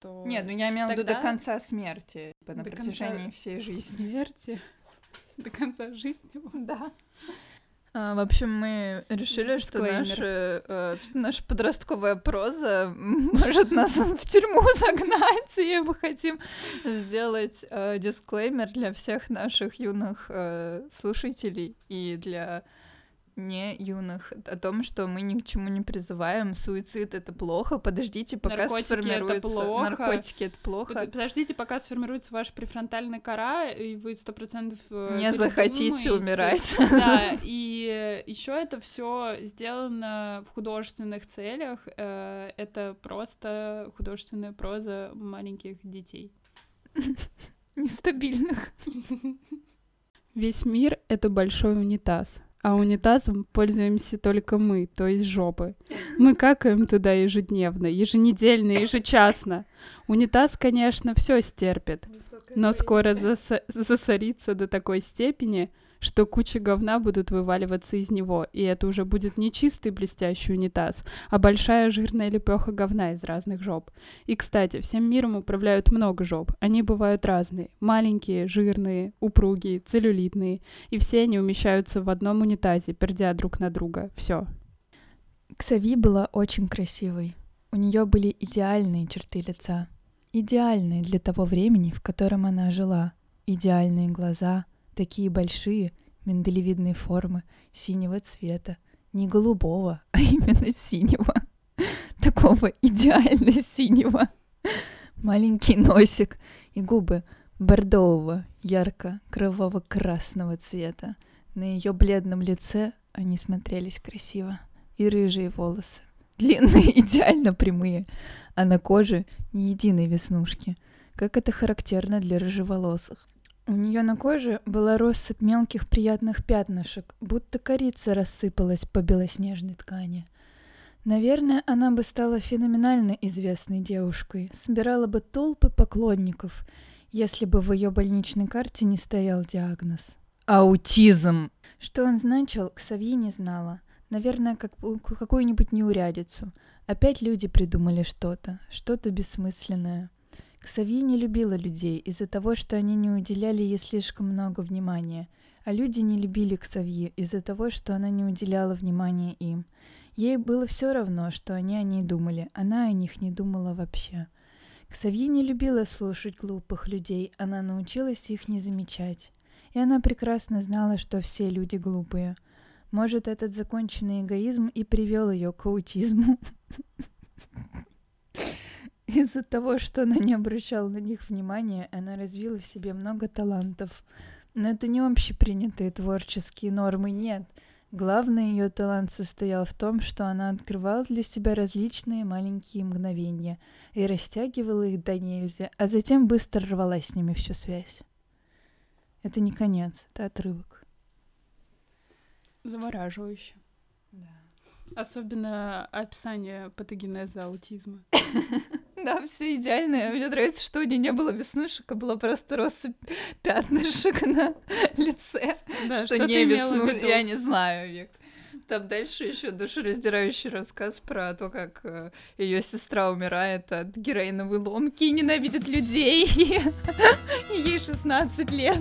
то... Нет, ну я имела в виду до конца смерти, типа, на протяжении конца всей жизни. смерти до конца жизни. Да. А, в общем, мы решили, что, наши, э, что наша подростковая проза может нас в тюрьму загнать, и мы хотим сделать э, дисклеймер для всех наших юных э, слушателей и для не юных о том, что мы ни к чему не призываем. Суицид это плохо. Подождите, пока Наркотики это сформируется. плохо. Наркотики это плохо. Под- Подождите, пока сформируется ваша префронтальная кора, и вы сто процентов э, Не захотите умирать. Да, и еще это все сделано в художественных целях. э, Это просто художественная проза маленьких детей. Нестабильных. Весь мир — это большой унитаз, а унитазом пользуемся только мы, то есть жопы. Мы какаем туда ежедневно, еженедельно, ежечасно. Унитаз, конечно, все стерпит, но скоро заса- засорится до такой степени, что куча говна будут вываливаться из него, и это уже будет не чистый блестящий унитаз, а большая жирная лепеха говна из разных жоп. И, кстати, всем миром управляют много жоп. Они бывают разные. Маленькие, жирные, упругие, целлюлитные. И все они умещаются в одном унитазе, пердя друг на друга. Все. Ксави была очень красивой. У нее были идеальные черты лица. Идеальные для того времени, в котором она жила. Идеальные глаза, такие большие, миндалевидной формы, синего цвета. Не голубого, а именно синего. Такого идеально синего. Маленький носик и губы бордового, ярко-кроваво-красного цвета. На ее бледном лице они смотрелись красиво. И рыжие волосы. Длинные, идеально прямые. А на коже ни единой веснушки. Как это характерно для рыжеволосых. У нее на коже была россыпь мелких приятных пятнышек, будто корица рассыпалась по белоснежной ткани. Наверное, она бы стала феноменально известной девушкой, собирала бы толпы поклонников, если бы в ее больничной карте не стоял диагноз. Аутизм! Что он значил, Ксавье не знала. Наверное, как какую-нибудь неурядицу. Опять люди придумали что-то, что-то бессмысленное. Ксавье не любила людей из-за того, что они не уделяли ей слишком много внимания, а люди не любили Ксавье из-за того, что она не уделяла внимания им. Ей было все равно, что они о ней думали, она о них не думала вообще. Ксавье не любила слушать глупых людей, она научилась их не замечать. И она прекрасно знала, что все люди глупые. Может, этот законченный эгоизм и привел ее к аутизму. Из-за того, что она не обращала на них внимания, она развила в себе много талантов. Но это не общепринятые творческие нормы, нет. Главный ее талант состоял в том, что она открывала для себя различные маленькие мгновения и растягивала их до нельзя, а затем быстро рвала с ними всю связь. Это не конец, это отрывок. Завораживающе. Особенно описание патогенеза аутизма. Да, все идеально. Мне нравится, что у нее не было веснушек, а была просто россыпь пятнышек на лице. Да, что, что не ты имела в весну, виду? я не знаю, Вик. Там дальше еще душераздирающий рассказ про то, как ее сестра умирает от героиновой ломки и ненавидит людей. Ей 16 лет.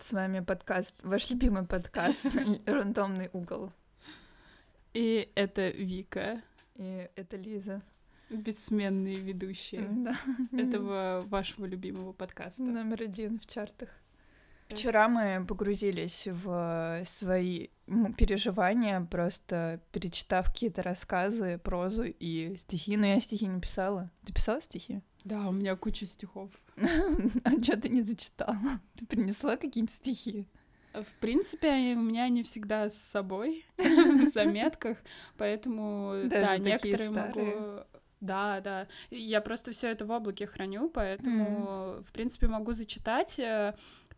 Привет, с вами подкаст, ваш любимый подкаст «Рандомный угол». И это Вика, И это Лиза. бессменные ведущие Да. этого вашего любимого подкаста. Номер один в чартах. Вчера мы погрузились в свои переживания, просто перечитав какие-то рассказы, прозу и стихи. Но я стихи не писала. Ты писала стихи? Да, у меня куча стихов. А что ты не зачитала? Ты принесла какие-нибудь стихи? В принципе, они- у меня не всегда с собой в заметках, поэтому Даже да, некоторые старые. могу. Да, да. Я просто все это в облаке храню, поэтому, в принципе, могу зачитать.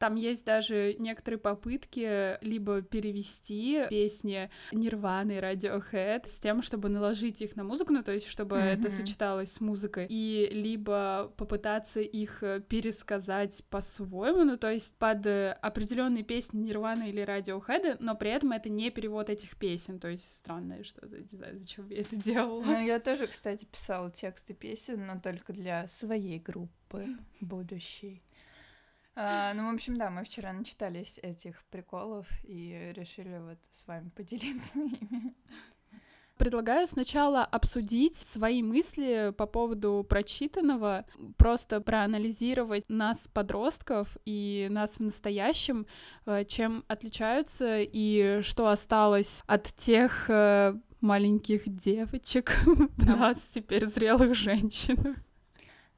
Э, Там есть даже некоторые попытки либо перевести песни Нирваны и Radiohead с тем, чтобы наложить их на музыку, ну то есть чтобы mm-hmm. это сочеталось с музыкой, и либо попытаться их э, пересказать по-своему, ну то есть под определенные песни Нирваны или Radiohead, но при этом это не перевод этих песен, то есть странное что-то, не знаю, зачем я это делала. Ну я тоже, кстати, писала тексты песен, но только для своей группы будущей. А, ну, в общем, да, мы вчера начитались этих приколов и решили вот с вами поделиться ими. Предлагаю сначала обсудить свои мысли по поводу прочитанного, просто проанализировать нас, подростков, и нас в настоящем, э, чем отличаются и что осталось от тех э, маленьких девочек нас теперь зрелых женщин.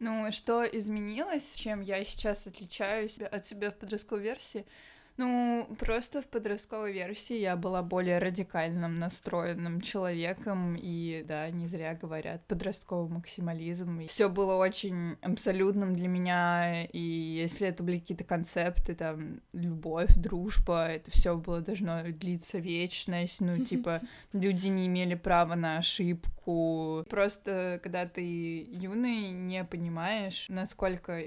Ну, что изменилось, чем я сейчас отличаюсь от себя в подростковой версии? Ну, просто в подростковой версии я была более радикальным настроенным человеком, и да, не зря говорят подростковый максимализм. Все было очень абсолютным для меня, и если это были какие-то концепты, там, любовь, дружба, это все было должно длиться вечность, ну, типа, люди не имели права на ошибку. Просто, когда ты юный, не понимаешь, насколько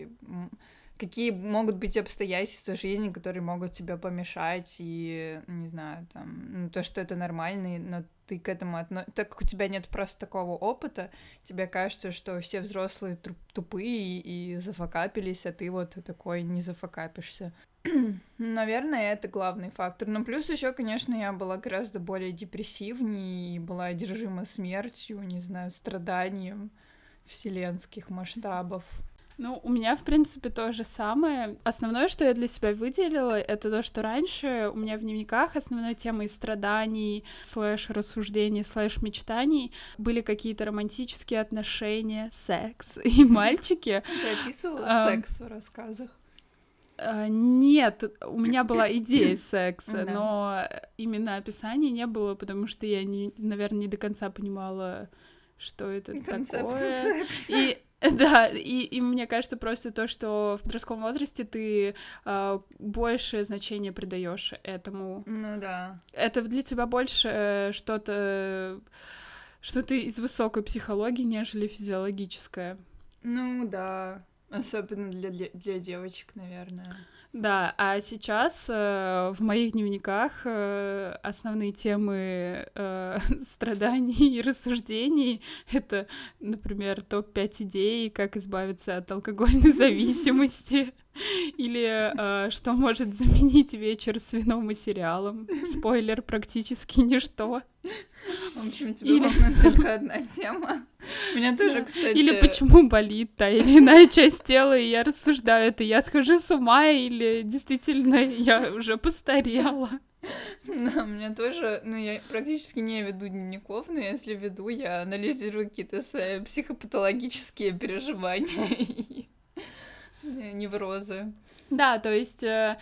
какие могут быть обстоятельства жизни, которые могут тебе помешать, и, не знаю, там, ну, то, что это нормально, но ты к этому относишься... Так как у тебя нет просто такого опыта, тебе кажется, что все взрослые тупые и зафакапились, а ты вот такой не зафакапишься. Наверное, это главный фактор. Но плюс еще, конечно, я была гораздо более депрессивнее и была одержима смертью, не знаю, страданием вселенских масштабов. Ну, у меня, в принципе, то же самое. Основное, что я для себя выделила, это то, что раньше у меня в дневниках основной темой страданий, слэш рассуждений, слэш мечтаний были какие-то романтические отношения, секс и мальчики. Ты описывала секс в рассказах? А, нет, у меня была идея секса, но именно описания не было, потому что я, наверное, не до конца понимала, что это Концепт такое. Секса. И Да, и, и мне кажется просто то, что в подростковом возрасте ты э, больше значения придаешь этому. Ну да. Это для тебя больше э, что-то что-то из высокой психологии, нежели физиологическое. Ну да, особенно для, для, для девочек, наверное. Да, а сейчас э, в моих дневниках э, основные темы э, страданий и рассуждений это, например, топ-5 идей, как избавиться от алкогольной зависимости. Или э, что может заменить вечер с вином и сериалом? Спойлер, практически ничто. В общем, тебе или... волнует только одна тема. Меня тоже, кстати... Или почему болит та или иная часть тела, и я рассуждаю, это я схожу с ума, или действительно я уже постарела. Да, у меня тоже, ну, я практически не веду дневников, но если веду, я анализирую какие-то свои психопатологические переживания неврозы. Да, то есть э,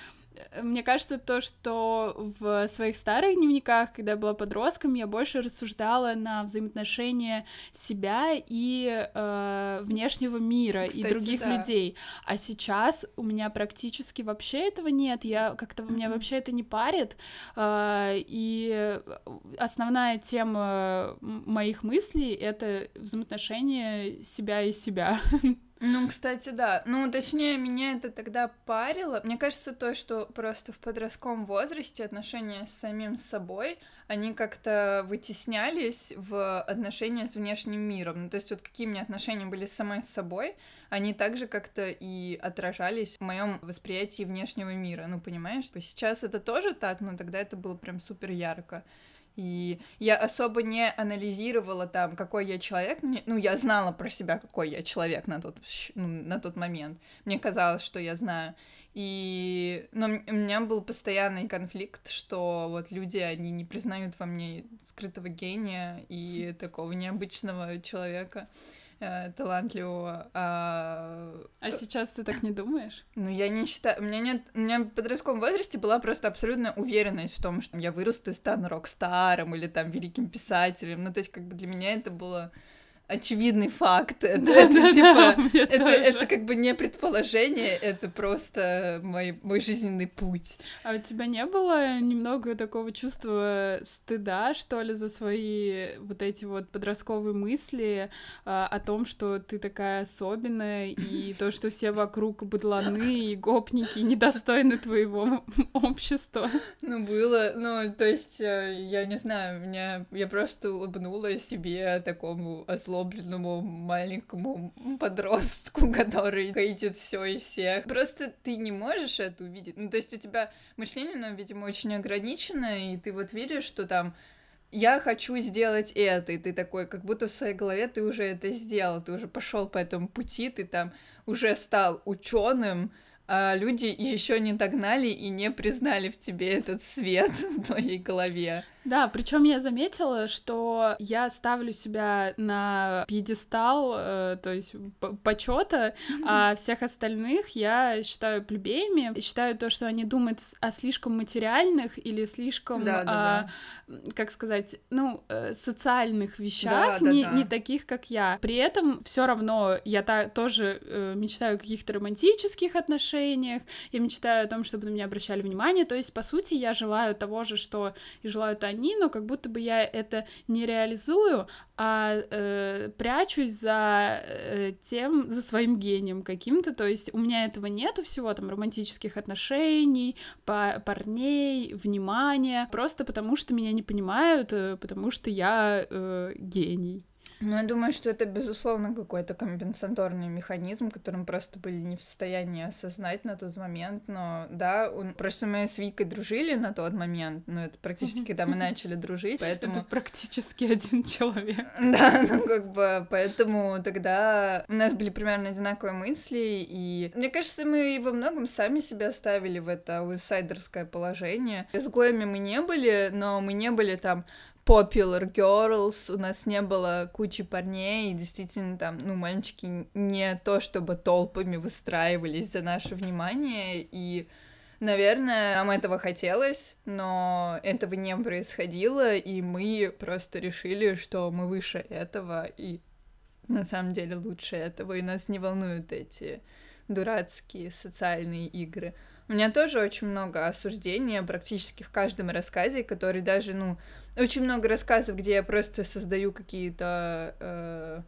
мне кажется, то, что в своих старых дневниках, когда я была подростком, я больше рассуждала на взаимоотношения себя и э, внешнего мира Кстати, и других да. людей. А сейчас у меня практически вообще этого нет. Я как-то mm-hmm. меня вообще это не парит. Э, и основная тема моих мыслей это взаимоотношения себя и себя. Ну, кстати, да. Ну, точнее, меня это тогда парило. Мне кажется, то, что просто в подростковом возрасте отношения с самим собой, они как-то вытеснялись в отношения с внешним миром. Ну, то есть вот какие у меня отношения были с самой собой, они также как-то и отражались в моем восприятии внешнего мира. Ну, понимаешь? Сейчас это тоже так, но тогда это было прям супер ярко. И я особо не анализировала там, какой я человек. Ну, я знала про себя, какой я человек на тот, ну, на тот момент. Мне казалось, что я знаю. И... Но у меня был постоянный конфликт, что вот люди, они не признают во мне скрытого гения и такого необычного человека э, талантливого. А... а сейчас ты так не думаешь? Ну, я не считаю... У меня нет... У меня в подростковом возрасте была просто абсолютная уверенность в том, что я вырасту и стану рок-старом или там великим писателем. Ну, то есть, как бы для меня это было очевидный факт. Это, Да, это, да, типа, да, это, тоже. это как бы не предположение, это просто мой, мой жизненный путь. А у тебя не было немного такого чувства стыда, что ли, за свои вот эти вот подростковые мысли а, о том, что ты такая особенная, и то, что все вокруг быдланы и гопники недостойны твоего общества? Ну, было, ну, то есть, э, я не знаю, меня, я просто улыбнулась себе, такому озлобленному маленькому подростку, который хейтит все и всех. Просто ты не можешь это увидеть. Ну, то есть, у тебя мышление, ну, видимо, очень ограничено, и ты вот видишь, что там я хочу сделать это, и ты такой, как будто в своей голове ты уже это сделал, ты уже пошел по этому пути, ты там уже стал ученым, а люди еще не догнали и не признали в тебе этот свет в твоей голове. Да, причем я заметила, что я ставлю себя на пьедестал, э, то есть почета, а всех остальных я считаю плебеями, считаю то, что они думают о слишком материальных или слишком, Да, да, а, как сказать, ну, э, социальных вещах, Да, да, не, да. не таких, как я. При этом все равно я та- тоже э, мечтаю о каких-то романтических отношениях, я мечтаю о том, чтобы на меня обращали внимание, то есть, по сути, я желаю того же, что и желают они, но как будто бы я это не реализую, а э, прячусь за э, тем, за своим гением каким-то, то есть у меня этого нету всего, там, романтических отношений, па- парней, внимания, просто потому что меня не понимают, э, потому что я э, гений. Ну, я думаю, что это, безусловно, какой-то компенсаторный механизм, который мы просто были не в состоянии осознать на тот момент, но да, он... просто мы с Викой дружили на тот момент, ну, это практически, когда мы начали дружить, поэтому... Это практически один человек. Да, ну как бы, поэтому тогда у нас были примерно одинаковые мысли, и мне кажется, мы во многом сами себя ставили в это аутсайдерское положение. Изгоями мы не были, но мы не были там popular girls, у нас не было кучи парней, и действительно там, ну, мальчики не то чтобы толпами выстраивались за наше внимание, и Наверное, нам этого хотелось, но этого не происходило, и мы просто решили, что мы выше этого, и на самом деле лучше этого, и нас не волнуют эти дурацкие социальные игры. У меня тоже очень много осуждения практически в каждом рассказе, который даже, ну, очень много рассказов, где я просто создаю какие-то э,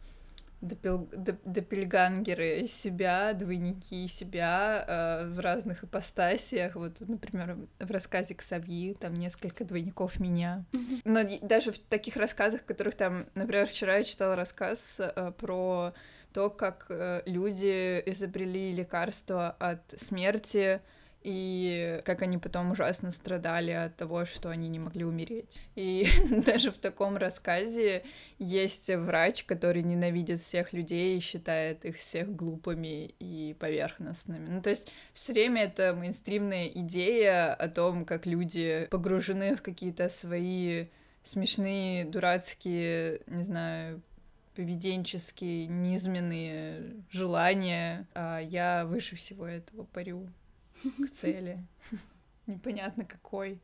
допел- доп- допельгангеры себя, двойники себя э, в разных ипостасиях. Вот, например, в рассказе «Ксавьи» там несколько двойников меня. Но даже в таких рассказах, в которых там, например, вчера я читала рассказ э, про то, как э, люди изобрели лекарство от смерти, и как они потом ужасно страдали от того, что они не могли умереть. И даже в таком рассказе есть врач, который ненавидит всех людей и считает их всех глупыми и поверхностными. Ну, то есть все время это мейнстримная идея о том, как люди погружены в какие-то свои смешные, дурацкие, не знаю, поведенческие, низменные желания, а я выше всего этого парю к цели. Непонятно какой.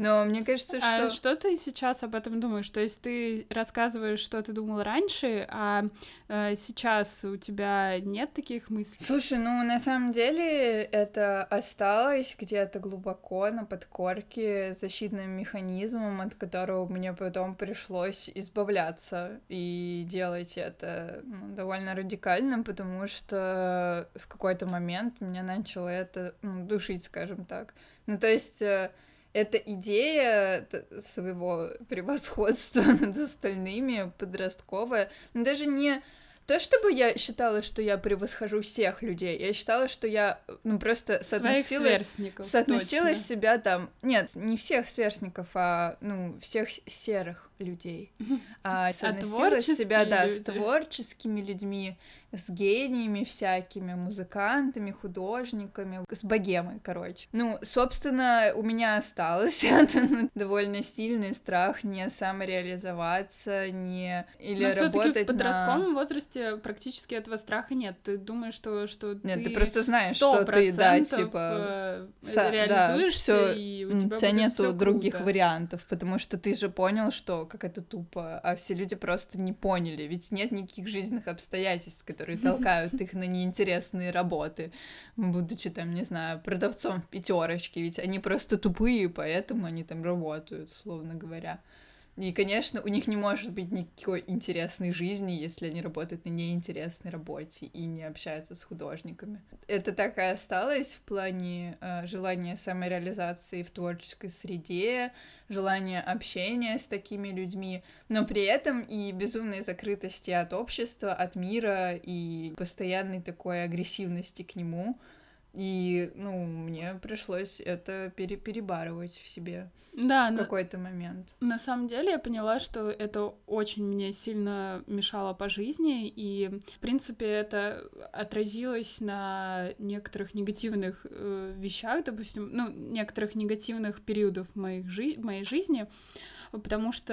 Но мне кажется, что... А что ты сейчас об этом думаешь? То есть ты рассказываешь, что ты думал раньше, а э, сейчас у тебя нет таких мыслей? Слушай, ну на самом деле это осталось где-то глубоко на подкорке защитным механизмом, от которого мне потом пришлось избавляться и делать это ну, довольно радикально, потому что в какой-то момент меня начало это ну, душить, скажем так. Ну то есть эта идея своего превосходства над остальными подростковая, ну, даже не то, чтобы я считала, что я превосхожу всех людей, я считала, что я, ну, просто соотносила, соотносила точно. себя там, нет, не всех сверстников, а, ну, всех серых людей. А, соотносила себя, да, с люди. творческими людьми, с гениями всякими, музыкантами, художниками, с богемой, короче. Ну, собственно, у меня осталось это ну, довольно сильный страх не самореализоваться, не или Но работать в подростковом на... возрасте практически этого страха нет. Ты думаешь, что, что Нет, ты ты просто знаешь, что ты, да, 100% типа... э, са- да, реализуешься, всё, и у тебя, У тебя нету других круто. вариантов, потому что ты же понял, что как это тупо, а все люди просто не поняли, ведь нет никаких жизненных обстоятельств, которые толкают их на неинтересные работы, будучи там, не знаю, продавцом в пятерочке, ведь они просто тупые, поэтому они там работают, условно говоря. И, конечно, у них не может быть никакой интересной жизни, если они работают на неинтересной работе и не общаются с художниками. Это так и осталось в плане э, желания самореализации в творческой среде, желания общения с такими людьми, но при этом и безумной закрытости от общества, от мира и постоянной такой агрессивности к нему. И, ну, мне пришлось это пере- перебарывать в себе Да, в на, какой-то момент. на самом деле я поняла, что это очень мне сильно мешало по жизни, и, в принципе, это отразилось на некоторых негативных э, вещах, допустим, ну, некоторых негативных периодов моих жи- моей жизни, потому что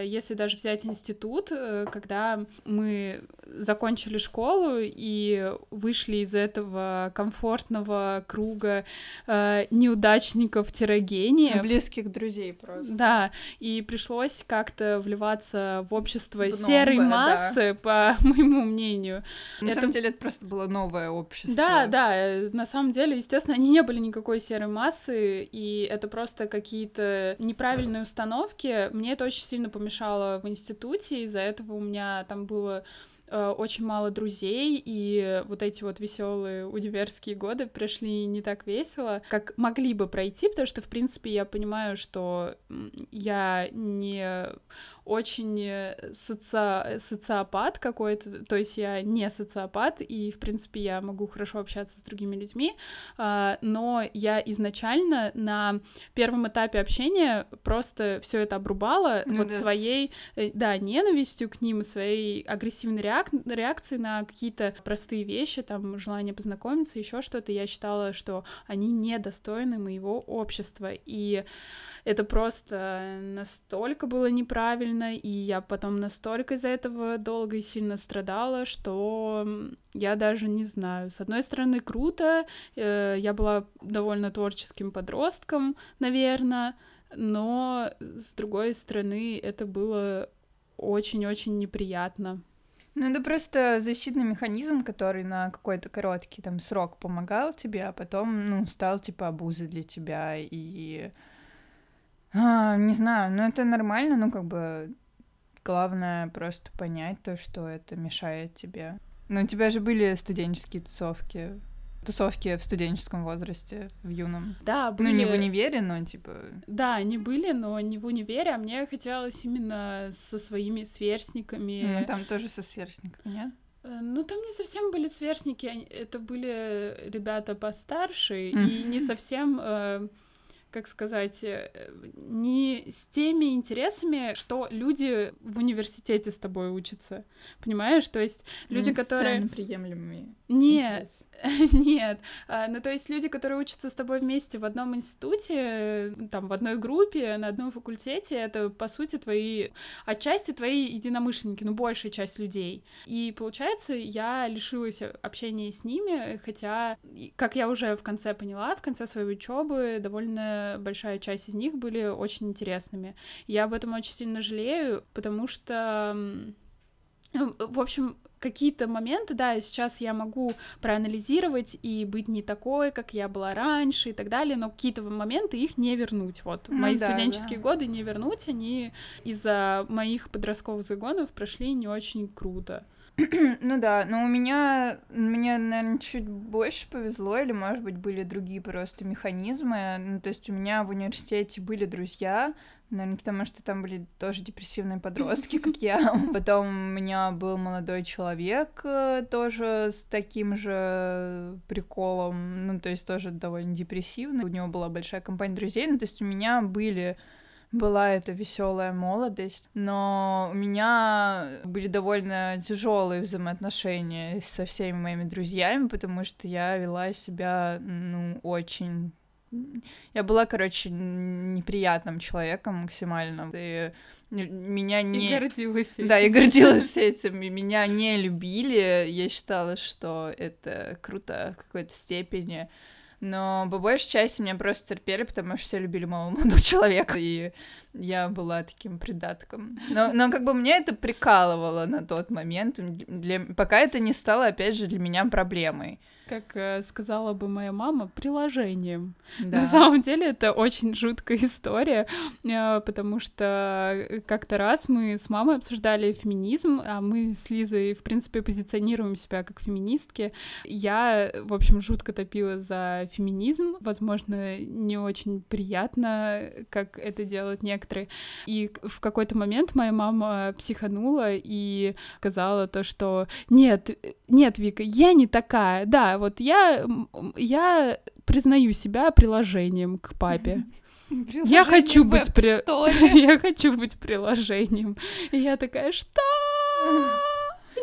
э, если даже взять институт, э, когда мы закончили школу и вышли из этого комфортного круга э, неудачников-гениев, Близких друзей просто. да, и пришлось как-то вливаться в общество В серой новое, да. массы, по моему мнению. На Это- самом деле это просто было новое общество. Да, да, на самом деле, естественно, они не были никакой серой массы, и это просто какие-то неправильные установки. Мне это очень сильно помешало в институте, из-за этого у меня там было э, очень мало друзей, и вот эти вот веселые универские годы прошли не так весело, как могли бы пройти, потому что, в принципе, я понимаю, что я не очень э, соци... социопат какой-то, то есть я не социопат, и, в принципе, я могу хорошо общаться с другими людьми, а, но я изначально на первом этапе общения просто все это обрубала Ну вот да, своей, э, да, ненавистью к ним, своей агрессивной реак... реакцией на какие-то простые вещи, там, желание познакомиться, еще что-то, я считала, что они недостойны моего общества, и это просто настолько было неправильно, и я потом настолько из-за этого долго и сильно страдала, что я даже не знаю. С одной стороны, круто, э, я была довольно творческим подростком, наверное, но с другой стороны, это было очень-очень неприятно. Ну, это просто защитный механизм, который на какой-то короткий там срок помогал тебе, а потом, ну, стал типа обузой для тебя и... А, не знаю, ну это нормально, ну как бы главное просто понять то, что это мешает тебе. Ну, у тебя же были студенческие тусовки, тусовки в студенческом возрасте, в юном. Да, были... Ну, не в универе, но типа... Да, они были, но не в универе, а мне хотелось именно со своими сверстниками. Ну, там тоже со сверстниками, нет? Э, Ну, там не совсем были сверстники, это были ребята постарше, Мгм. и не совсем, э, как сказать, э, не с теми интересами, что люди в университете с тобой учатся. Понимаешь? То есть люди, Ну, которые... социально приемлемыми. Нет, нет. А, Ну, то есть люди, которые учатся с тобой вместе в одном институте, там, в одной группе, на одном факультете, это, по сути, твои, отчасти твои единомышленники, ну, большая часть людей. И, получается, я лишилась общения с ними, хотя, как я уже в конце поняла, в конце своей учебы довольно большая часть из них были очень интересными. Я об этом очень сильно жалею, потому что... в общем, какие-то моменты, да, сейчас я могу проанализировать и быть не такой, как я была раньше и так далее, но какие-то моменты их не вернуть. Вот Ну мои да, студенческие да. годы не вернуть, они из-за моих подростковых загонов прошли не очень круто. Ну да, но у меня, мне, наверное, чуть больше повезло, или, может быть, были другие просто механизмы. Ну, то есть у меня в университете были друзья, наверное, потому что там были тоже депрессивные подростки, как я. Потом у меня был молодой человек э, тоже с таким же приколом, ну, то есть тоже довольно депрессивный. У него была большая компания друзей, ну, то есть у меня были была эта веселая молодость, но у меня были довольно тяжелые взаимоотношения со всеми моими друзьями, потому что я вела себя, ну, очень Я была, короче, неприятным человеком максимально. И меня не... И гордилась этим. Да, и гордилась этим. И меня не любили. Я считала, что это круто в какой-то степени. Но по большей части меня просто терпели, потому что все любили моего молодого человека, и я была таким придатком. Но, но как бы мне это прикалывало на тот момент, для... пока это не стало, опять же, для меня проблемой как э, сказала бы моя мама, приложением. Да. На самом деле это очень жуткая история, э, потому что как-то раз мы с мамой обсуждали феминизм, а мы с Лизой, в принципе, позиционируем себя как феминистки. Я, в общем, жутко топила за феминизм, возможно, не очень приятно, как это делают некоторые. И в какой-то момент моя мама психанула и сказала то, что нет, нет, Вика, я не такая, да, вот я, я признаю себя приложением к папе. Я хочу быть при... я хочу быть приложением. И я такая, что?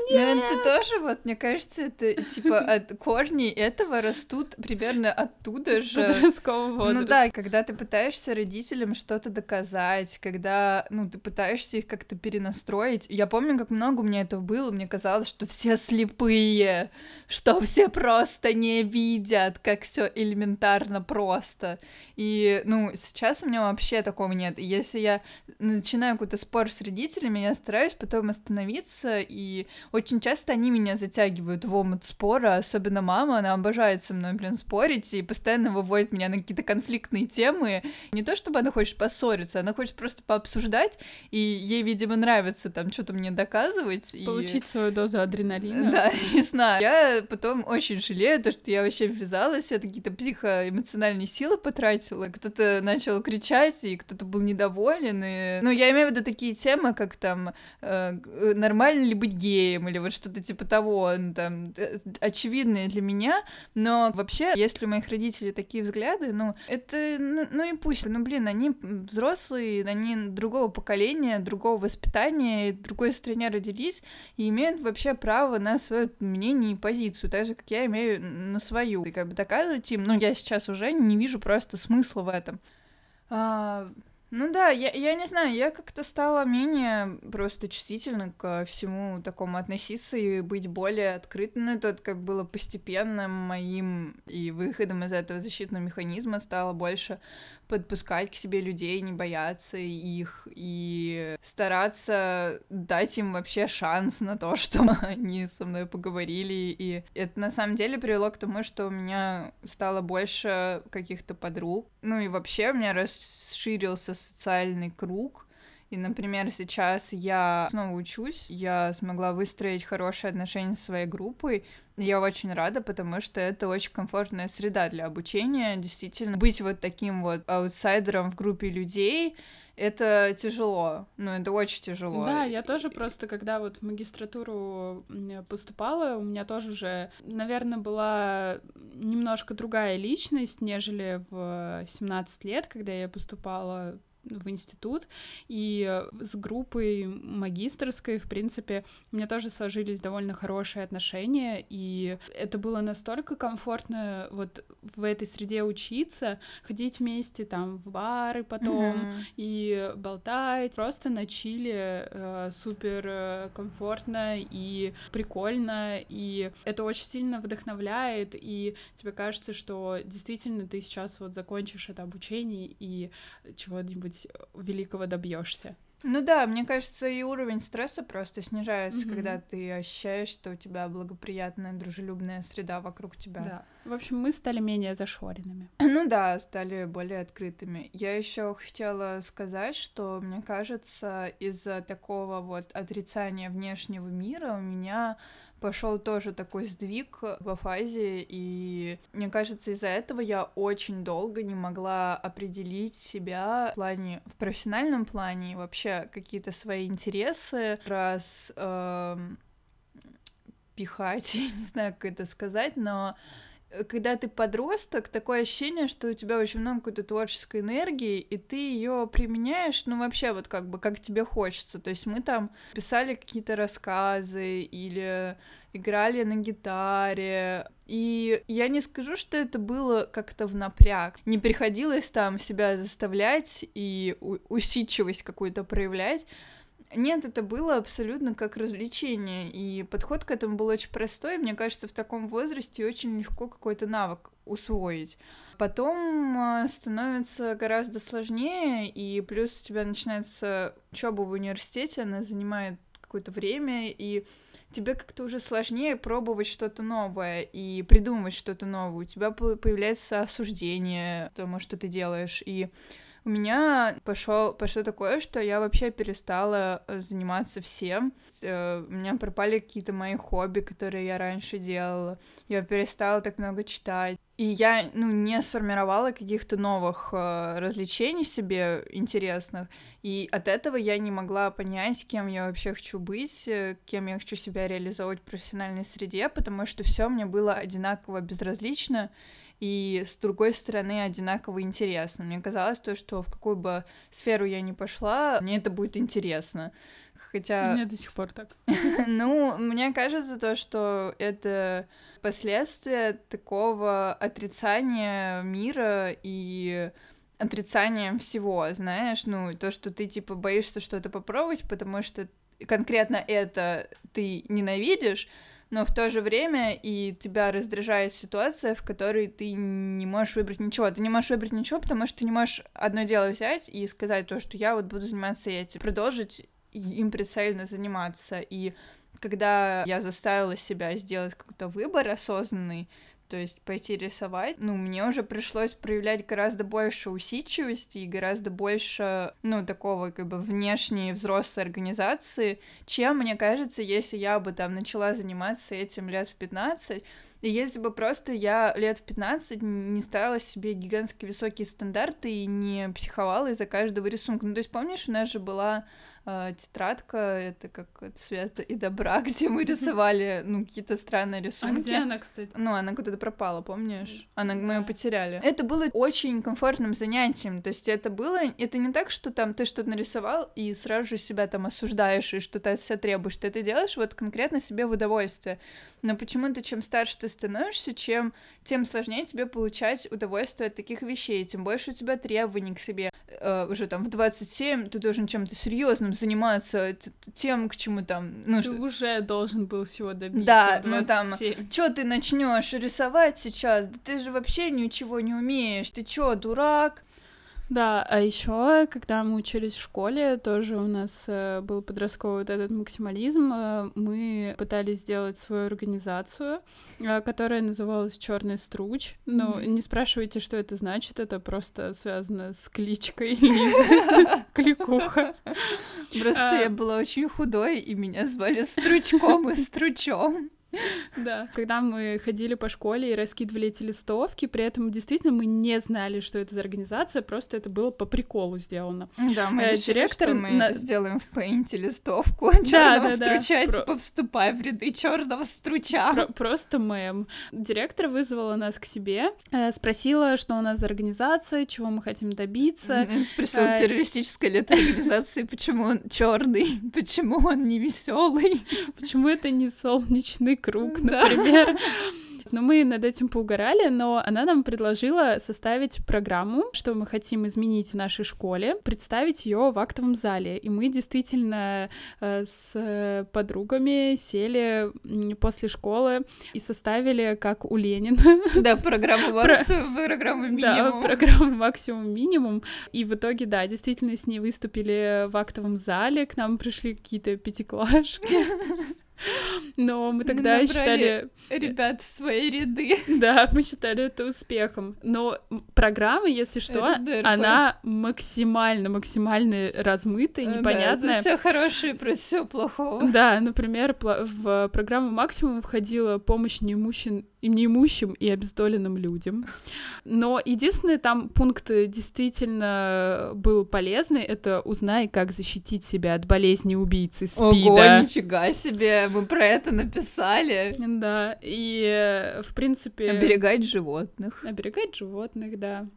Но это тоже, вот, мне кажется, это типа от корней этого растут примерно оттуда же. Подросткового Ну да, когда ты пытаешься родителям что-то доказать, когда, ну, ты пытаешься их как-то перенастроить. Я помню, как много у меня этого было, мне казалось, что все слепые, что все просто не видят, как все элементарно просто. И, ну, сейчас у меня вообще такого нет. И если я начинаю какой-то спор с родителями, я стараюсь потом остановиться и очень часто они меня затягивают в омут спора, особенно мама, она обожает со мной, блин, спорить и постоянно выводит меня на какие-то конфликтные темы. Не то чтобы она хочет поссориться, она хочет просто пообсуждать, и ей, видимо, нравится там что-то мне доказывать. Получить и... свою дозу адреналина. Да, не знаю. Я потом очень жалею, то, что я вообще ввязалась, я какие-то психоэмоциональные силы потратила. Кто-то начал кричать, и кто-то был недоволен. И... Ну, я имею в виду такие темы, как там, э, нормально ли быть геем, или вот что-то типа того, там, э, очевидное для меня, но вообще, если у моих родителей такие взгляды, ну, это, ну, ну и пусть, ну, блин, они взрослые, они другого поколения, другого воспитания, другой стране родились и имеют вообще право на свое мнение и позицию, так же, как я имею на свою. И как бы доказывать им, ну, я сейчас уже не вижу просто смысла в этом. А, ну да, я, я не знаю, я как-то стала менее просто чувствительно ко всему такому относиться и быть более открытым. Ну, это как было постепенным моим и выходом из этого защитного механизма стало больше подпускать к себе людей, не бояться их и стараться дать им вообще шанс на то, что они со мной поговорили. И это на самом деле привело к тому, что у меня стало больше каких-то подруг. Ну и вообще у меня расширился социальный круг. И, например, сейчас я снова учусь, я смогла выстроить хорошие отношения со своей группой, я очень рада, потому что это очень комфортная среда для обучения. Действительно, быть вот таким вот аутсайдером в группе людей, это тяжело, ну, это очень тяжело. Да, я тоже просто, когда вот в магистратуру поступала, у меня тоже уже, наверное, была немножко другая личность, нежели в 17 лет, когда я поступала в институт, и с группой магистрской, в принципе, у меня тоже сложились довольно хорошие отношения, и это было настолько комфортно вот в этой среде учиться, ходить вместе там в бары потом mm-hmm. и болтать, просто на чиле э, супер э, комфортно и прикольно, и это очень сильно вдохновляет, и тебе кажется, что действительно ты сейчас вот закончишь это обучение и чего-нибудь чего-нибудь великого добьешься. Ну да, мне кажется, и уровень стресса просто снижается, mm-hmm. когда ты ощущаешь, что у тебя благоприятная, дружелюбная среда вокруг тебя. Да. В общем, мы стали менее зашоренными. Ну да, стали более открытыми. Я еще хотела сказать, что мне кажется, из-за такого вот отрицания внешнего мира у меня пошел тоже такой сдвиг во фазе, и мне кажется, из-за этого я очень долго не могла определить себя в плане, в профессиональном плане, вообще какие-то свои интересы, раз э, пихать, я не знаю, как это сказать, но когда ты подросток, такое ощущение, что у тебя очень много какой-то творческой энергии, и ты ее применяешь, ну, вообще, вот как бы, как тебе хочется. То есть мы там писали какие-то рассказы или играли на гитаре. И я не скажу, что это было как-то в напряг. Не приходилось там себя заставлять и усидчивость какую-то проявлять. Нет, это было абсолютно как развлечение, и подход к этому был очень простой. Мне кажется, в таком возрасте очень легко какой-то навык усвоить. Потом а, становится гораздо сложнее, и плюс у тебя начинается учеба в университете, она занимает какое-то время, и тебе как-то уже сложнее пробовать что-то новое и придумывать что-то новое. У тебя появляется осуждение тому, что ты делаешь, и у меня пошел, пошло такое, что я вообще перестала э, заниматься всем. Э, у меня пропали какие-то мои хобби, которые я раньше делала. Я перестала так много читать. И я, ну, не сформировала каких-то новых э, развлечений себе интересных. И от этого я не могла понять, кем я вообще хочу быть, э, кем я хочу себя реализовывать в профессиональной среде, потому что все мне было одинаково безразлично и с другой стороны одинаково интересно. Мне казалось то, что в какую бы сферу я ни пошла, мне это будет интересно. Хотя... Мне до сих пор так. ну, мне кажется то, что это последствия такого отрицания мира и отрицания всего, знаешь, ну, то, что ты, типа, боишься что-то попробовать, потому что конкретно это ты ненавидишь, но в то же время и тебя раздражает ситуация, в которой ты не можешь выбрать ничего. Ты не можешь выбрать ничего, потому что ты не можешь одно дело взять и сказать то, что я вот буду заниматься этим. Продолжить им прицельно заниматься. И когда я заставила себя сделать какой-то выбор осознанный, то есть пойти рисовать, ну, мне уже пришлось проявлять гораздо больше усидчивости и гораздо больше, ну, такого, как бы, внешней взрослой организации, чем, мне кажется, если я бы там начала заниматься этим лет в 15, и если бы просто я лет в 15 не ставила себе гигантские высокие стандарты и не психовала из-за каждого рисунка. Ну, то есть, помнишь, у нас же была тетрадка, это как цвета и добра, где мы рисовали, ну, какие-то странные а рисунки. А где она, кстати? Ну, она куда-то пропала, помнишь? Она, мы ее потеряли. Это было очень комфортным занятием, то есть это было, это не так, что там ты что-то нарисовал и сразу же себя там осуждаешь и что-то от себя требуешь, ты это делаешь вот конкретно себе в удовольствие. Но почему-то чем старше ты становишься, чем тем сложнее тебе получать удовольствие от таких вещей, тем больше у тебя требований к себе. Э, уже там в 27 ты должен чем-то серьезным заниматься, тем, к чему там... Ну, ты что... уже должен был всего добиться. Да, ну там, что ты начнешь рисовать сейчас? Да ты же вообще ничего не умеешь, ты чё, дурак? Да, а еще, когда мы учились в школе, тоже у нас э, был подростковый вот этот максимализм. Э, мы пытались сделать свою организацию, э, которая называлась Черный струч. Ну, не спрашивайте, что это значит, это просто связано с кличкой Лизы. Кликуха. Просто а. я была очень худой, и меня звали Стручком и Стручом. Да. Когда мы ходили по школе и раскидывали эти листовки, при этом действительно мы не знали, что это за организация, просто это было по приколу сделано. Да, мы э, решили, директор что мы на... сделаем в Paint листовку да, черного да, струча, да. типа вступай в ряды черного струча. Про- просто мем. Директор вызвала нас к себе, э, спросила, что у нас за организация, чего мы хотим добиться. Спросила, э, террористическая ли это организация, почему он черный, почему он не веселый, почему это не солнечный круг, например. Но мы над этим поугорали, но она нам предложила составить программу, что мы хотим изменить в нашей школе, представить ее в актовом зале. И мы действительно э, с подругами сели после школы и составили, как у Ленина. Да, программу максимум, программу минимум. Да, программу максимум минимум. И в итоге, да, действительно с ней выступили в актовом зале, к нам пришли какие-то пятиклашки. Но мы тогда Набрали считали... Ребят, свои ряды. Да, мы считали это успехом. Но программа, если что, РСДРП. она максимально, максимально размытая, непонятная. Да, все хорошее про все плохого. Да, например, в программу максимум входила помощь неимущим и неимущим и обездоленным людям. Но единственный там пункт действительно был полезный, это узнай, как защитить себя от болезни убийцы СПИДа. Ого, нифига себе, мы про это написали. Да, и в принципе... Оберегать животных. Оберегать животных, да.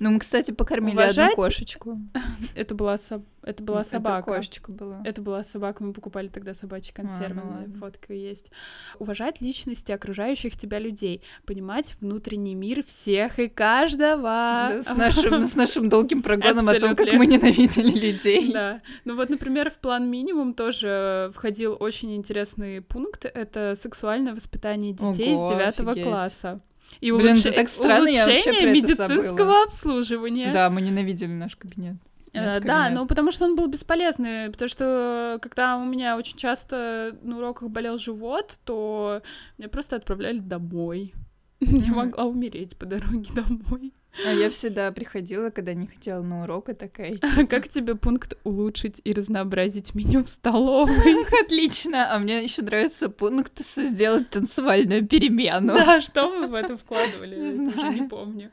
Ну, мы, кстати, покормили Уважать... одну кошечку. Это была, со... это была собака. Это кошечка была. Это была собака, мы покупали тогда собачьи консервы, а, ну фотка есть. Уважать личности окружающих тебя людей, понимать внутренний мир всех и каждого. Да, с, нашим, с нашим долгим прогоном о том, как мы ненавидели людей. Да. Ну вот, например, в план минимум тоже входил очень интересный пункт. Это сексуальное воспитание детей Ого, с девятого класса. И Блин, это так странно, я вообще про медицинского обслуживания. Да, мы ненавидели наш кабинет. Нет, да, ну потому что он был бесполезный, потому что когда у меня очень часто на уроках болел живот, то меня просто отправляли домой. Я могла умереть по дороге домой. А я всегда приходила, когда не хотела на урок, и такая... А как тебе пункт улучшить и разнообразить меню в столовой? Отлично! А мне еще нравится пункт сделать танцевальную перемену. Да, что мы в это вкладывали? Не знаю. не помню.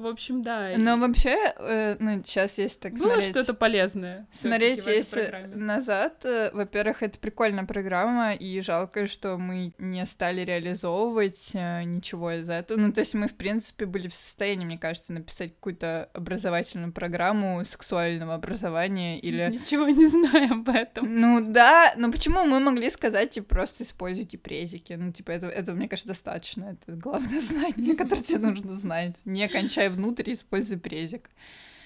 В общем, да. Но вообще, э, ну, сейчас есть так Было смотреть... что-то полезное. Смотреть если назад, э, во-первых, это прикольная программа, и жалко, что мы не стали реализовывать э, ничего из этого. Ну, то есть мы, в принципе, были в состоянии, мне кажется, написать какую-то образовательную программу сексуального образования или... Ничего не знаю об этом. Ну, да, но почему мы могли сказать, типа, просто используйте презики? Ну, типа, это, это мне кажется, достаточно. Это главное знание, которое тебе нужно знать. Не кончай внутрь, используй презик.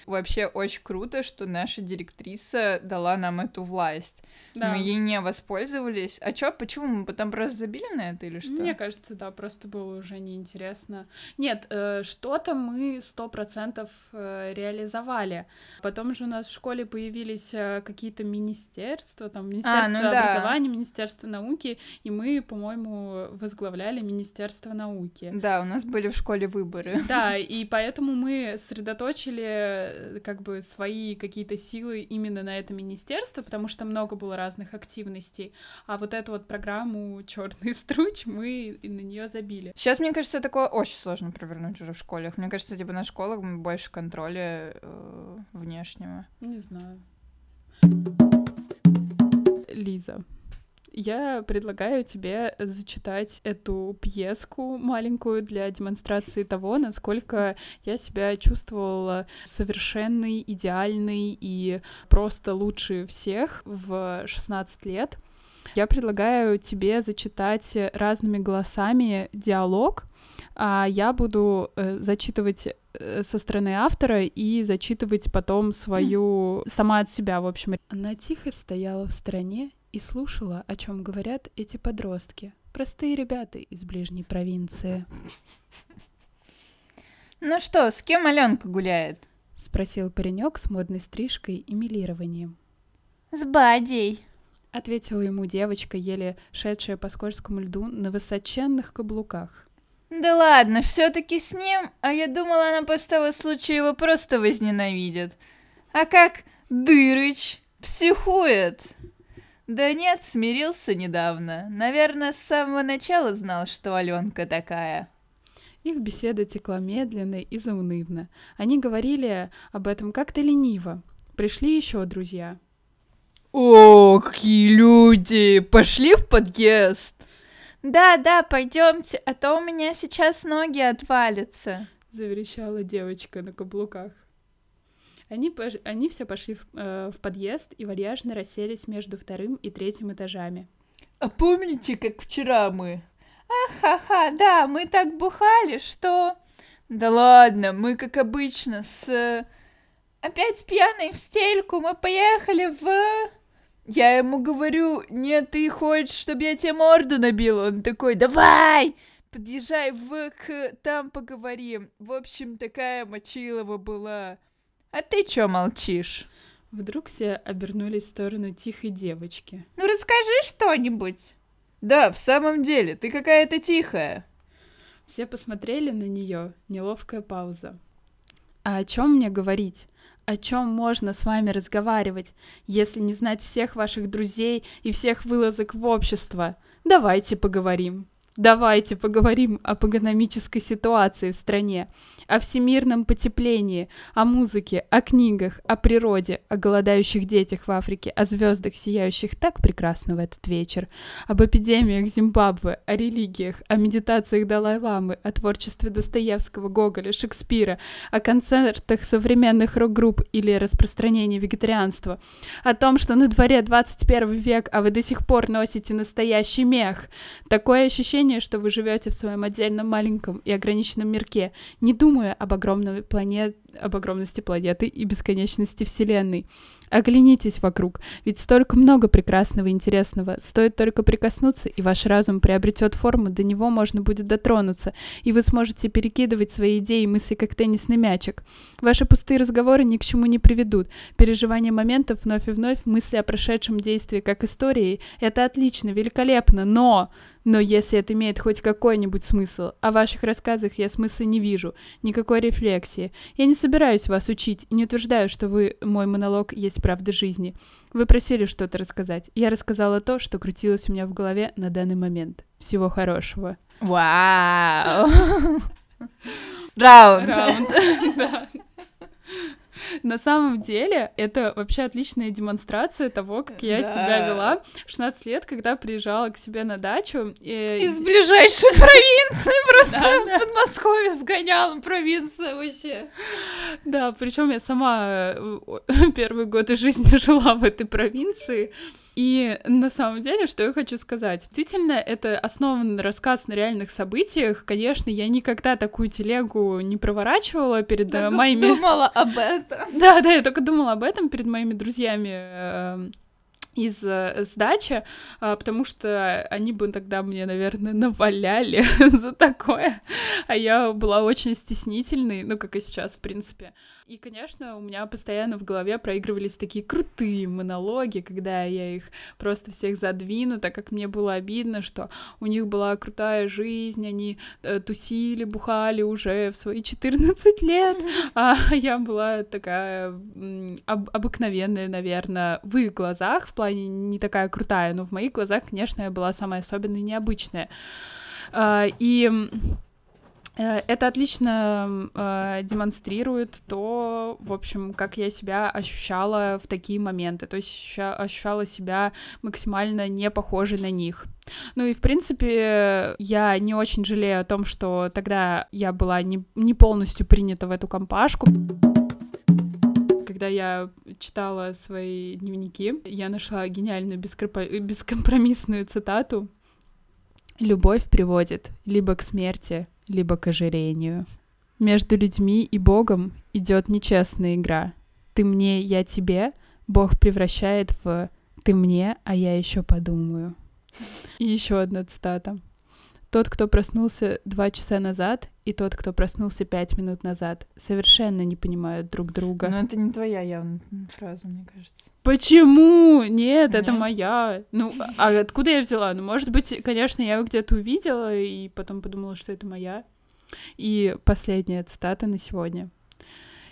Вообще очень круто, что наша директриса дала нам эту власть. Да. Мы ей не воспользовались. А чё, почему? Мы потом просто забили на это или что? Мне кажется, да, просто было уже неинтересно. Нет, э, что-то мы сто процентов э, реализовали. Потом же у нас в школе появились э, какие-то министерства, там, Министерство а, ну образования, да. Министерство науки, и мы, по-моему, возглавляли Министерство науки. Да, у нас были в школе выборы. Да, и поэтому мы сосредоточили как бы свои какие-то силы именно на это министерство, потому что много было разных активностей. А вот эту вот программу Черный струч мы на нее забили. Сейчас, мне кажется, такое очень сложно провернуть уже в школах. Мне кажется, типа на школах больше контроля э, внешнего. Не знаю. Лиза, я предлагаю тебе зачитать эту пьеску маленькую для демонстрации того, насколько я себя чувствовала совершенной, идеальной и просто лучше всех в 16 лет. Я предлагаю тебе зачитать разными голосами диалог, а я буду э, зачитывать э, со стороны автора и зачитывать потом свою сама от себя, в общем. Она тихо стояла в стороне и слушала, о чем говорят эти подростки. Простые ребята из ближней провинции. Ну что, с кем Аленка гуляет? Спросил паренек с модной стрижкой и милированием. С Бадей. Ответила ему девочка, еле шедшая по скользкому льду на высоченных каблуках. Да ладно, все-таки с ним, а я думала, она после того случая его просто возненавидит. А как Дырыч психует? Да нет, смирился недавно. Наверное, с самого начала знал, что Аленка такая. Их беседа текла медленно и заунывно. Они говорили об этом как-то лениво. Пришли еще друзья. О, какие люди! Пошли в подъезд! Да, да, пойдемте, а то у меня сейчас ноги отвалятся. Заверещала девочка на каблуках. Они, пош... они все пошли в, э, в подъезд и вальяжно расселись между вторым и третьим этажами. А помните, как вчера мы? Ах-ха-ха, да, мы так бухали, что... Да ладно, мы, как обычно, с... Опять пьяной в стельку мы поехали в... Я ему говорю, нет, ты хочешь, чтобы я тебе морду набил? Он такой, давай, подъезжай в к, там поговорим. В общем, такая мочилова была. А ты чё молчишь? Вдруг все обернулись в сторону тихой девочки. Ну расскажи что-нибудь. Да, в самом деле, ты какая-то тихая. Все посмотрели на нее. Неловкая пауза. А о чем мне говорить? О чем можно с вами разговаривать, если не знать всех ваших друзей и всех вылазок в общество? Давайте поговорим. Давайте поговорим об экономической ситуации в стране, о всемирном потеплении, о музыке, о книгах, о природе, о голодающих детях в Африке, о звездах, сияющих так прекрасно в этот вечер, об эпидемиях Зимбабве, о религиях, о медитациях Далай-ламы, о творчестве Достоевского, Гоголя, Шекспира, о концертах современных рок-групп или распространении вегетарианства, о том, что на дворе 21 век, а вы до сих пор носите настоящий мех. Такое ощущение, что вы живете в своем отдельном маленьком и ограниченном мирке, не думая об огромной планете, об огромности планеты и бесконечности Вселенной. Оглянитесь вокруг, ведь столько много прекрасного и интересного. Стоит только прикоснуться, и ваш разум приобретет форму, до него можно будет дотронуться, и вы сможете перекидывать свои идеи и мысли, как теннисный мячик. Ваши пустые разговоры ни к чему не приведут. Переживание моментов вновь и вновь, мысли о прошедшем действии как истории — это отлично, великолепно, но... Но если это имеет хоть какой-нибудь смысл, о ваших рассказах я смысла не вижу, никакой рефлексии. Я не собираюсь вас учить, не утверждаю, что вы мой монолог есть правда жизни. Вы просили что-то рассказать. Я рассказала то, что крутилось у меня в голове на данный момент. Всего хорошего. Вау! Раунд. Раунд. Да. На самом деле, это вообще отличная демонстрация того, как я Да. себя вела в 16 лет, когда приезжала к себе на дачу. и- Из ближайшей провинции просто в Подмосковье сгонял провинция вообще. Да, причем я сама э, первые годы жизни жила в этой провинции. И на самом деле, что я хочу сказать? Действительно, это основан рассказ на реальных событиях. Конечно, я никогда такую телегу не проворачивала перед э, Только моими... думала об этом. Да, да, я только думала об этом перед моими друзьями э, из э, сдачи, а, потому что они бы тогда мне, наверное, наваляли за такое, а я была очень стеснительной, ну, как и сейчас, в принципе. И, конечно, у меня постоянно в голове проигрывались такие крутые монологи, когда я их просто всех задвину, так как мне было обидно, что у них была крутая жизнь, они э, тусили, бухали уже в свои 14 лет, а я была такая об- обыкновенная, наверное, в их глазах, в плане не такая крутая, но в моих глазах, конечно, я была самая особенная и необычная. А, И э, это отлично э, демонстрирует то, в общем, как я себя ощущала в такие моменты. То есть ощуща- ощущала себя максимально не похожей на них. Ну и, в принципе, я не очень жалею о том, что тогда я была не, не полностью принята в эту компашку. Когда я читала свои дневники, я нашла гениальную бескомпромиссную цитату. «Любовь приводит либо к смерти, либо к ожирению. Между людьми и Богом идет нечестная игра. Ты мне, я тебе, Бог превращает в «ты мне, а я еще подумаю». И еще одна цитата. Тот, кто проснулся два часа назад, и тот, кто проснулся пять минут назад, совершенно не понимают друг друга. Но это не твоя явно фраза, мне кажется. Почему? Нет, это Нет? моя. Ну, а откуда я взяла? Ну, может быть, конечно, я его где-то увидела, и потом подумала, что это моя. И последняя цитата на сегодня.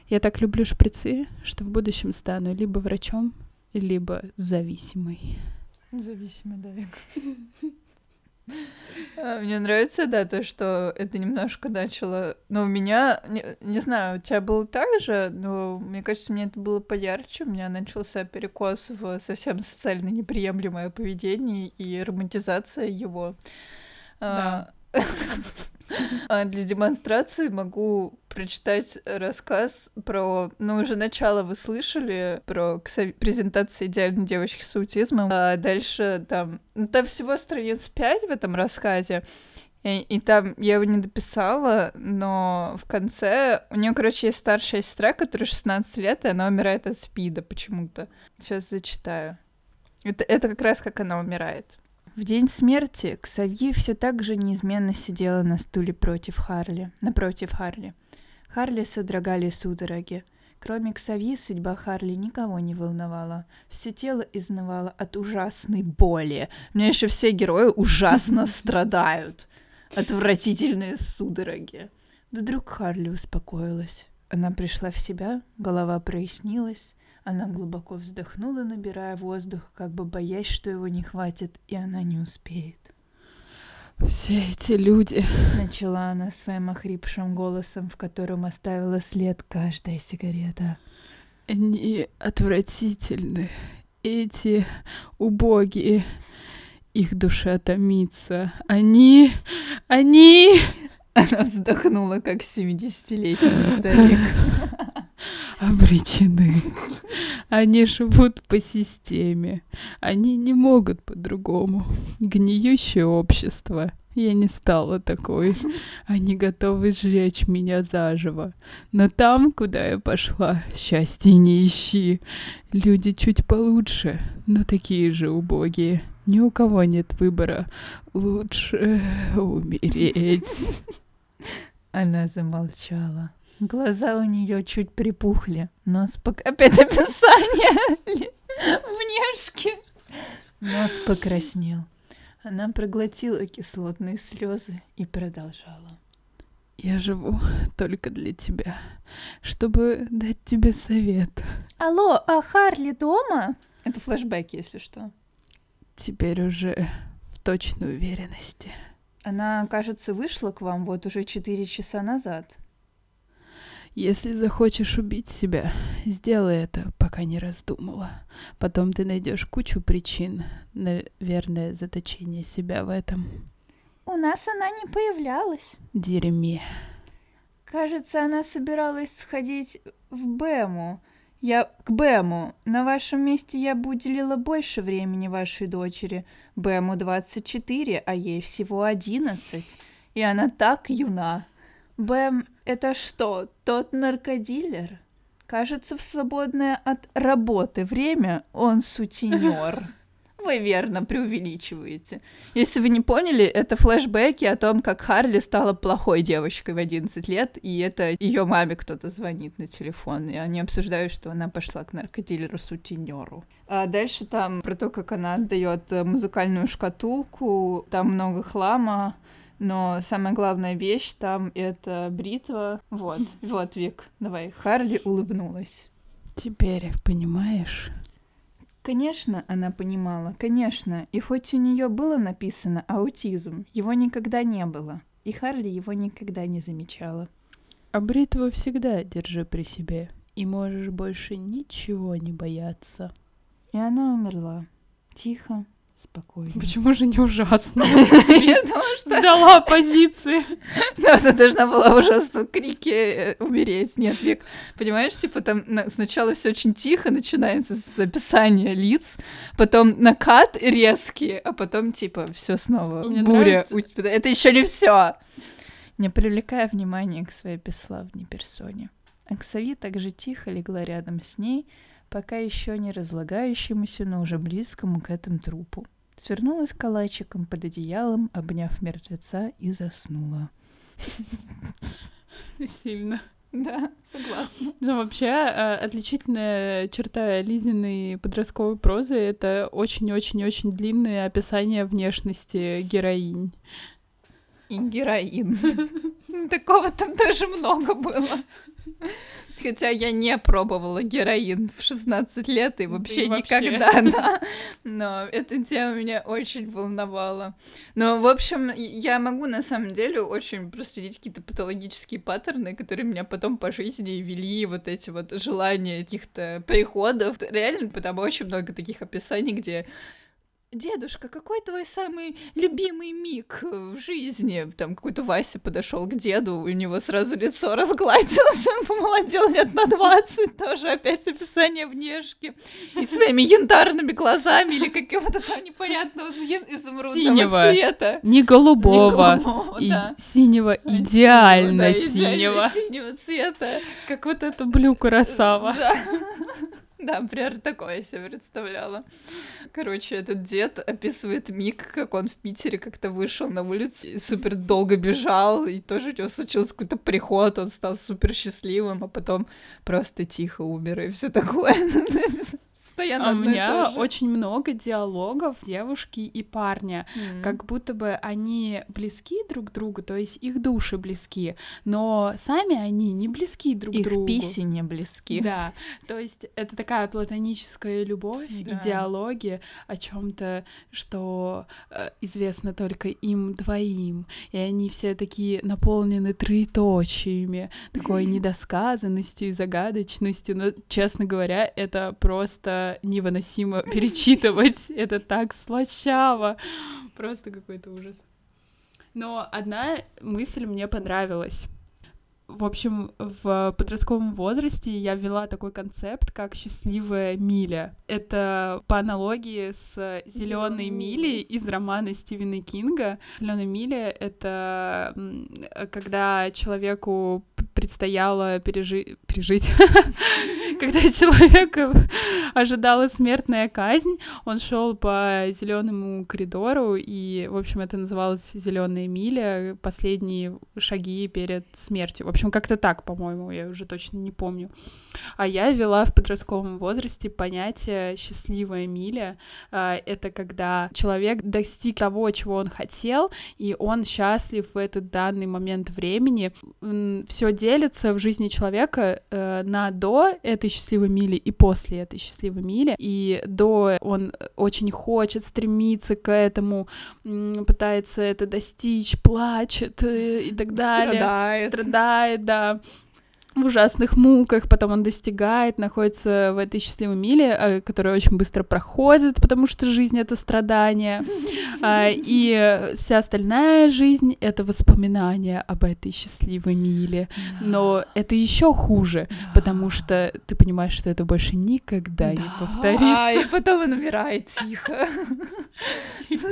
Я так люблю шприцы, что в будущем стану либо врачом, либо зависимой. Зависимый, да. А, Мне нравится, да, то, что это немножко начало... Но у меня, не, не знаю, у тебя было так же, но мне кажется, мне это было поярче. У меня начался перекос в совсем социально неприемлемое поведение и романтизация его. А, а Для демонстрации могу прочитать рассказ про... Ну, уже начало вы слышали про презентацию идеальной девочки с аутизмом. А дальше там... Ну, там всего страниц пять в этом рассказе. И, и там я его не дописала, но в конце у нее, короче, есть старшая сестра, которой 16 лет, и она умирает от спида почему-то. Сейчас зачитаю. Это, это как раз как она умирает. В день смерти Ксавье все так же неизменно сидела на стуле против Харли, напротив Харли. Харли содрогали судороги. Кроме Ксавьи, судьба Харли никого не волновала. Все тело изнывало от ужасной боли. У меня еще все герои ужасно страдают. Отвратительные судороги. Вдруг Харли успокоилась. Она пришла в себя, голова прояснилась. Она глубоко вздохнула, набирая воздух, как бы боясь, что его не хватит, и она не успеет. Все эти люди... Начала она своим охрипшим голосом, в котором оставила след каждая сигарета. Они отвратительны. Эти убогие. Их душа томится. Они... Они... Она вздохнула, как 70-летний старик. Обречены. Они живут по системе. Они не могут по-другому. Гниющее общество. Я не стала такой. Они готовы сжечь меня заживо. Но там, куда я пошла, счастья не ищи. Люди чуть получше, но такие же убогие. Ни у кого нет выбора. Лучше умереть. Она замолчала. Глаза у нее чуть припухли, нос пок... Опять описание внешки. Нос покраснел. Она проглотила кислотные слезы и продолжала. Я живу только для тебя, чтобы дать тебе совет. Алло, а Харли дома? Это флешбеки, если что. Теперь уже в точной уверенности. Она, кажется, вышла к вам вот уже четыре часа назад. Если захочешь убить себя, сделай это, пока не раздумала. Потом ты найдешь кучу причин, наверное, заточение себя в этом. У нас она не появлялась. Дерьме. Кажется, она собиралась сходить в Бэму. Я к Бэму. На вашем месте я бы уделила больше времени вашей дочери. Бэму 24, а ей всего 11. И она так юна. Бэм — это что, тот наркодилер? Кажется, в свободное от работы время он сутенер. Вы верно преувеличиваете. Если вы не поняли, это флешбеки о том, как Харли стала плохой девочкой в 11 лет, и это ее маме кто-то звонит на телефон, и они обсуждают, что она пошла к наркодилеру-сутенеру. А дальше там про то, как она отдает музыкальную шкатулку, там много хлама, но самая главная вещь там это бритва. Вот, вот, Вик, давай. Харли улыбнулась. Теперь понимаешь? Конечно, она понимала, конечно, и хоть у нее было написано аутизм, его никогда не было, и Харли его никогда не замечала. А бритву всегда держи при себе, и можешь больше ничего не бояться. И она умерла. Тихо, спокойно. Почему же не ужасно? Сдала позиции. Да, ты должна была ужасно крике умереть. Нет, Вик, понимаешь, типа там сначала все очень тихо начинается с описания лиц, потом накат резкий, а потом типа все снова буря. Это еще не все. Не привлекая внимания к своей бесславной персоне. Аксави также тихо легла рядом с ней, пока еще не разлагающемуся, но уже близкому к этому трупу. Свернулась калачиком под одеялом, обняв мертвеца, и заснула. Сильно. Да, согласна. Ну, вообще, э, отличительная черта Лизиной подростковой прозы — это очень-очень-очень длинное описание внешности героинь. И героин. Такого там тоже много было. Хотя я не пробовала героин в 16 лет и вообще, да никогда, да. Но эта тема меня очень волновала. Но, в общем, я могу на самом деле очень проследить какие-то патологические паттерны, которые меня потом по жизни вели, вот эти вот желания каких-то приходов. Реально, потому очень много таких описаний, где Дедушка, какой твой самый любимый миг в жизни? Там какой-то Вася подошел к деду, у него сразу лицо разгладилось, он помолодел лет на 20, тоже опять описание внешки. И своими янтарными глазами или какого-то там непонятного изумрудного синего, цвета. Не голубого, не голубого и да. синего, идеально да, синего. синего цвета. Как вот эту блю красава. Да. Да, например, такое я себе представляла. Короче, этот дед описывает миг, как он в Питере как-то вышел на улицу и супер долго бежал, и тоже у него случился какой-то приход, он стал супер счастливым, а потом просто тихо умер, и все такое. Постоянно А у меня очень много диалогов девушки и парня, как будто бы они близки друг другу, то есть их души близки, но сами они не близки друг Их другу. писи не близки. Да, то есть это такая платоническая любовь Да. и диалоги о чем-то, что э, известно только им двоим, и они все такие наполнены троеточиями, такой недосказанностью и загадочностью, но, честно говоря, это просто невыносимо перечитывать, это так слащаво, просто какой-то ужас. Но одна мысль мне понравилась. В общем, в подростковом возрасте я ввела такой концепт, как счастливая миля. Это по аналогии с зеленой милей из романа Стивена Кинга. Зеленая миля это когда человеку предстояло пережи- пережить, когда человека ожидала смертная казнь, он шел по зеленому коридору, и, в общем, это называлось зеленая миля, последние шаги перед смертью. В общем, как-то так, по-моему, я уже точно не помню. А я ввела в подростковом возрасте понятие счастливая миля. А, Это когда человек достиг того, чего он хотел, и он счастлив в этот данный момент времени. Все делится в жизни человека э, на до этой счастливой мили и после этой счастливой мили. И до он очень хочет, стремится к этому, пытается это достичь, плачет э, и так далее Страдает. страдает, да, в ужасных муках, потом он достигает, находится в этой счастливой миле, э, которая очень быстро проходит, потому что жизнь — это страдание, А, и вся остальная жизнь — это воспоминания об этой счастливой миле. Но это еще хуже, потому что ты понимаешь, что это больше никогда не повторится. и потом он умирает тихо.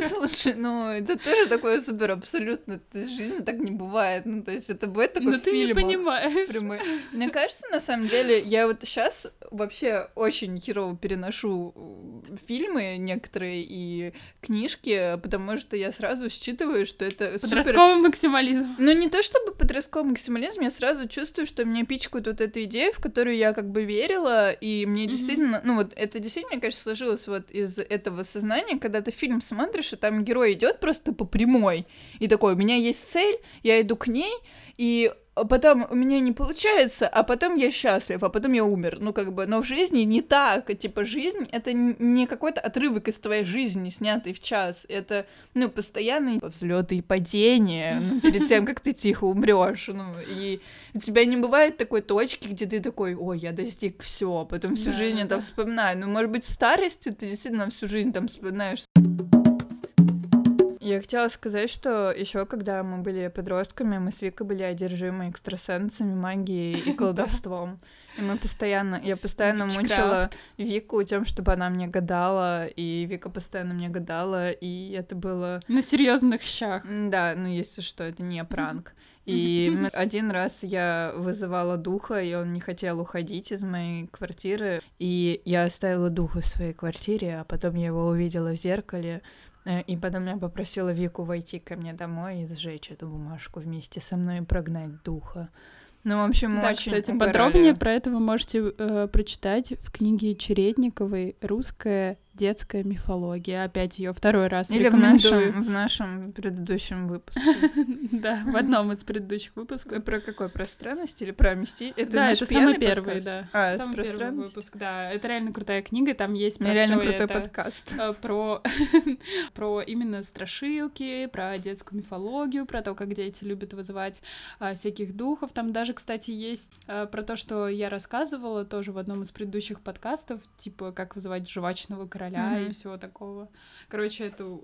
Слушай, ну это тоже такое супер абсолютно. жизни так не бывает. Ну, то есть это бывает только Но в ты не понимаешь. Мне кажется, на самом деле, я вот сейчас вообще очень херово переношу фильмы некоторые и книжки, потому что я сразу считываю, что это супер... Подростковый максимализм. Ну, не то чтобы подростковый максимализм, я сразу чувствую, что меня пичкают вот эту идею, в которую я как бы верила, и мне Мгм. действительно, ну вот это действительно, мне кажется, сложилось вот из этого сознания, когда ты фильм смотришь, и там герой идет просто по прямой, и такой, у меня есть цель, я иду к ней, и потом у меня не получается, а потом я счастлив, а потом я умер. Ну, как бы, но в жизни не так. Типа, жизнь — это не какой-то отрывок из твоей жизни, снятый в час. Это, ну, постоянные взлеты и падения ну, перед тем, как ты тихо умрешь. Ну, и у тебя не бывает такой точки, где ты такой, ой, я достиг все, потом всю Да, жизнь да, это вспоминаю. Ну, может быть, в старости ты действительно всю жизнь там вспоминаешь. Я хотела сказать, что еще когда мы были подростками, мы с Викой были одержимы экстрасенсами, магией и колдовством. И мы постоянно, я постоянно мучила Вику тем, чтобы она мне гадала, и Вика постоянно мне гадала, и это было На серьезных щах. Да, ну если что, это не пранк. И один раз я вызывала духа, и он не хотел уходить из моей квартиры. И я оставила духа в своей квартире, а потом я его увидела в зеркале. Э, И потом я попросила Вику войти ко мне домой и сжечь эту бумажку вместе со мной и прогнать духа. Ну, в общем, Да, очень кстати, подробнее про это вы можете э, прочитать в книге Чередниковой «Русская детская мифология». Опять ее второй раз Или в рекомендую. нашем, в нашем предыдущем выпуске. Да, в одном из предыдущих выпусков. Про какой? Про странность или про мисти? Это да, наш это самый первый, да. А, самый первый выпуск, да. Это реально крутая книга, там есть про Реально крутой подкаст. э, про, про именно страшилки, про детскую мифологию, про то, как дети любят вызывать а, всяких духов. Там даже, кстати, есть а, про то, что я рассказывала тоже в одном из предыдущих подкастов, типа как вызывать жвачного короля и Мгм. всего такого. Короче, это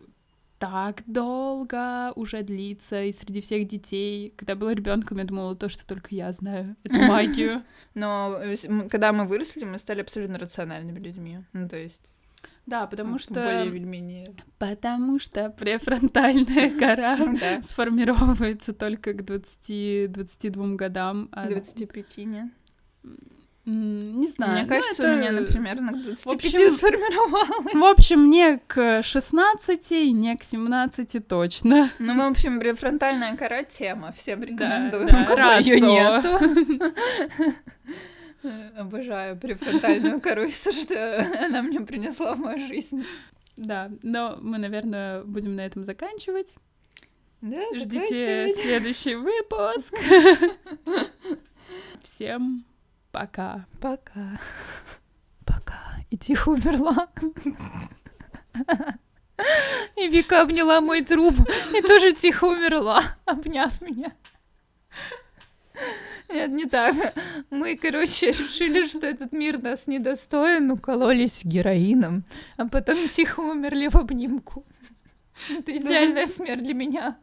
так долго уже длится, и среди всех детей, когда была ребенком, я думала то, что только я знаю эту магию. Но э, когда мы выросли, мы стали абсолютно рациональными людьми. Ну, то есть... Да, потому ну, что... Более или менее... Потому что префронтальная кора Да. сформировывается только к 20-22 годам. а- 25, нет? Не знаю. Мне ну, кажется, это- у меня, например, на 25 общем, сформировалось. В общем, не к 16, не к 17 точно. Ну, в общем, префронтальная кора тема. Всем рекомендую. да, её рацио. нету. Обожаю префронтальную кору, что она мне принесла в мою жизнь. Да, но мы, наверное, будем на этом заканчивать. Да, Ждите следующий выпуск. Всем пока. Пока. Пока. И тихо умерла. И Вика обняла мой труп и тоже тихо умерла, обняв меня. Нет, не так. Мы, короче, решили, что этот мир нас недостоин, укололись героином, а потом тихо умерли в обнимку. Это идеальная смерть для меня.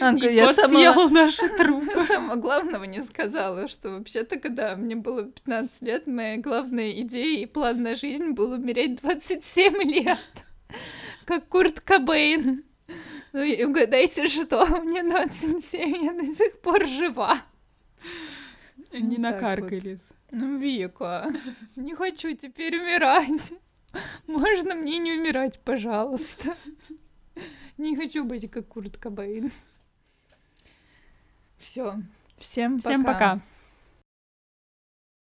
Анка, и я сама... наши трупы. Самого главного не сказала, что вообще-то, когда мне было 15 лет, моя главная идея и план на жизнь был умереть 27 лет как Курт Кобейн. Ну и угадайте, что мне 27, я до сих пор жива. Не ну, накаркались. Вот. Ну, Вика, не хочу теперь умирать. Можно мне не умирать, пожалуйста. Не хочу быть как Курт Кобейн. Все. Всем пока. Всем пока.